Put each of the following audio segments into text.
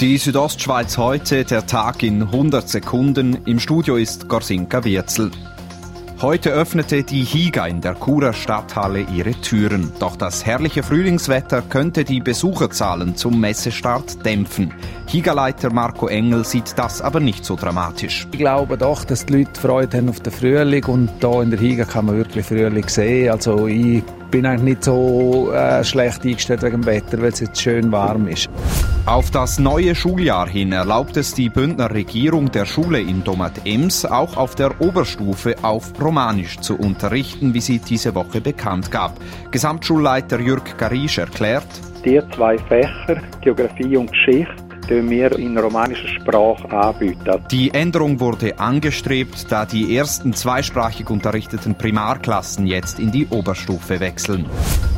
Die Südostschweiz heute, der Tag in 100 Sekunden. Im Studio ist Gorsinka Wirzel. Heute öffnete die Higa in der Churer Stadthalle ihre Türen. Doch das herrliche Frühlingswetter könnte die Besucherzahlen zum Messestart dämpfen. Higa-Leiter Marco Engel sieht das aber nicht so dramatisch. Ich glaube doch, dass die Leute Freude haben auf den Frühling und da in der Higa kann man wirklich Frühling sehen. Also ich bin eigentlich nicht so äh, schlecht eingestellt wegen dem Wetter, weil es jetzt schön warm ist. Auf das neue Schuljahr hin erlaubt es die Bündner Regierung der Schule in Domat-Ems auch auf der Oberstufe auf Romanisch zu unterrichten, wie sie diese Woche bekannt gab. Gesamtschulleiter Jürg Garisch erklärt, die zwei Fächer, Geografie und Geschichte, wir in romanischer Sprache anbieten. Die Änderung wurde angestrebt, da die ersten zweisprachig unterrichteten Primarklassen jetzt in die Oberstufe wechseln.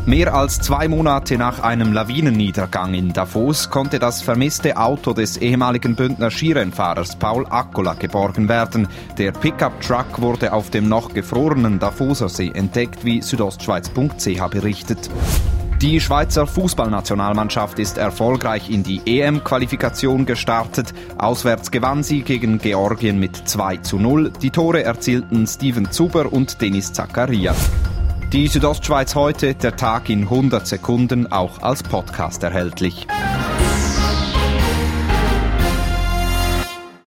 Mehr als zwei Monate nach einem Lawinenniedergang in Davos konnte das vermisste Auto des ehemaligen Bündner Skirennfahrers Paul Akkola geborgen werden. Der Pickup-Truck wurde auf dem noch gefrorenen Davoser See entdeckt, wie südostschweiz.ch berichtet. Die Schweizer Fußballnationalmannschaft ist erfolgreich in die EM-Qualifikation gestartet. Auswärts gewann sie gegen Georgien mit 2 zu 0. Die Tore erzielten Steven Zuber und Denis Zakaria. Die Südostschweiz heute, der Tag in 100 Sekunden, auch als Podcast erhältlich.